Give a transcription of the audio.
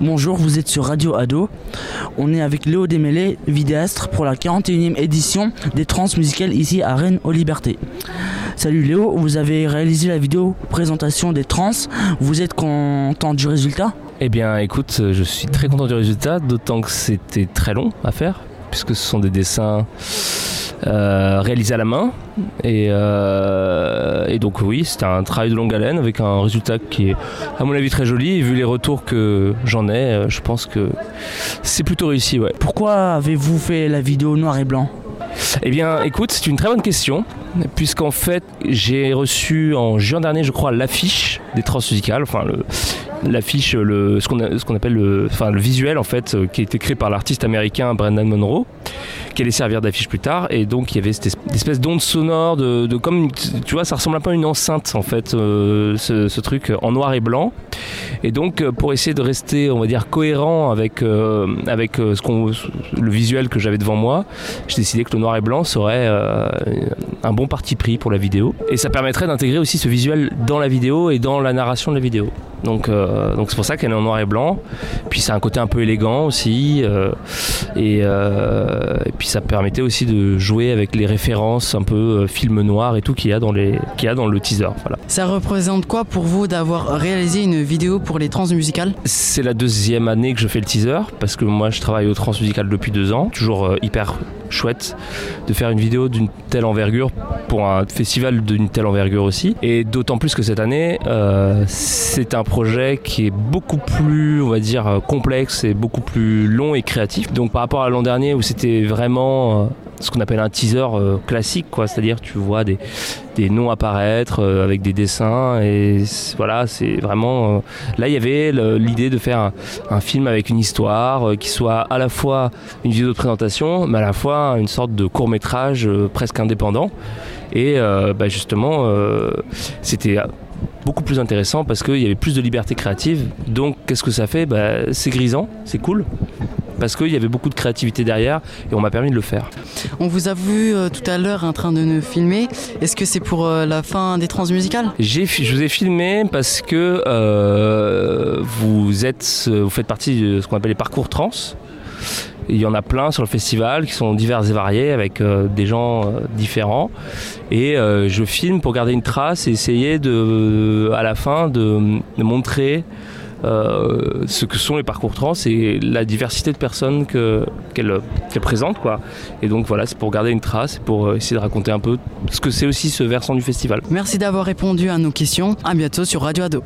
Bonjour, vous êtes sur Radio Ado. On est avec Léo Desmêlés, vidéastre pour la 41e édition des trans musicales ici à Rennes aux Libertés. Salut Léo, vous avez réalisé la vidéo présentation des trans. Vous êtes content du résultat? Eh bien écoute, je suis très content du résultat, d'autant que c'était très long à faire, puisque ce sont des dessins euh, réalisés à la main. Et, euh, et donc oui, c'était un travail de longue haleine avec un résultat qui est à mon avis très joli. Et vu les retours que j'en ai, euh, je pense que c'est plutôt réussi. Ouais. Pourquoi avez-vous fait la vidéo noir et blanc? Eh bien, écoute, c'est une très bonne question, puisqu'en fait, j'ai reçu en juin dernier, je crois, l'affiche des transmusicales, enfin le, l'affiche, le, ce qu'on appelle le, enfin, le visuel en fait, qui a été créé par l'artiste américain Brendan Monroe, qui allait servir d'affiche plus tard. Et donc il y avait cette es- espèce d'onde sonore, de, comme tu vois, ça ressemble un peu à une enceinte en fait, euh, ce, truc en noir et blanc. Et donc euh, pour essayer de rester, on va dire, cohérent avec euh, avec ce qu'on, le visuel que j'avais devant moi, j'ai décidé que le noir et blanc serait un bon parti pris pour la vidéo. Et ça permettrait d'intégrer aussi ce visuel dans la vidéo et dans la narration de la vidéo. Donc euh, donc c'est pour ça qu'elle est en noir et blanc. Puis a un côté un peu élégant aussi. euh, et, euh, et puis ça permettait aussi de jouer avec les références un peu film noir et tout qu'il y a dans les qu'il y a dans le teaser. Voilà. Ça représente quoi pour vous d'avoir réalisé une vidéo pour les trans musicales C'est la deuxième année que je fais le teaser parce que moi je travaille au Transmusical depuis deux ans. Toujours hyper chouette de faire une vidéo d'une telle envergure pour un festival d'une telle envergure aussi. Et d'autant plus que cette année, euh, c'est un projet qui est beaucoup plus, on va dire, euh, complexe et beaucoup plus long et créatif. Donc par rapport à l'an dernier où c'était vraiment euh, ce qu'on appelle un teaser euh, classique, quoi. C'est-à-dire tu vois des, des noms apparaître euh, avec des dessins et voilà, c'est vraiment. euh, là, il y avait l'idée de faire un, film avec une histoire qui soit à la fois une vidéo de présentation, mais à la fois une sorte de court métrage presque indépendant. Et bah, justement, c'était beaucoup plus intéressant parce qu'il y avait plus de liberté créative. Donc, qu'est-ce que ça fait? Bah, C'est grisant, c'est cool. Parce qu'il y avait beaucoup de créativité derrière et on m'a permis de le faire. On vous a vu euh, tout à l'heure en train de nous filmer. Est-ce que c'est pour euh, la fin des trans musicales? J'ai, je vous ai filmé parce que euh, vous êtes, vous faites partie de ce qu'on appelle les parcours trans. Il y en a plein sur le festival qui sont divers et variés avec euh, des gens euh, différents. Et euh, je filme pour garder une trace et essayer de, à la fin de, de montrer euh, ce que sont les parcours trans et la diversité de personnes que, qu'elles, présentent. Quoi. Et donc voilà, c'est pour garder une trace et pour euh, essayer de raconter un peu ce que c'est aussi ce versant du festival. Merci d'avoir répondu à nos questions. À bientôt sur Radio Ado.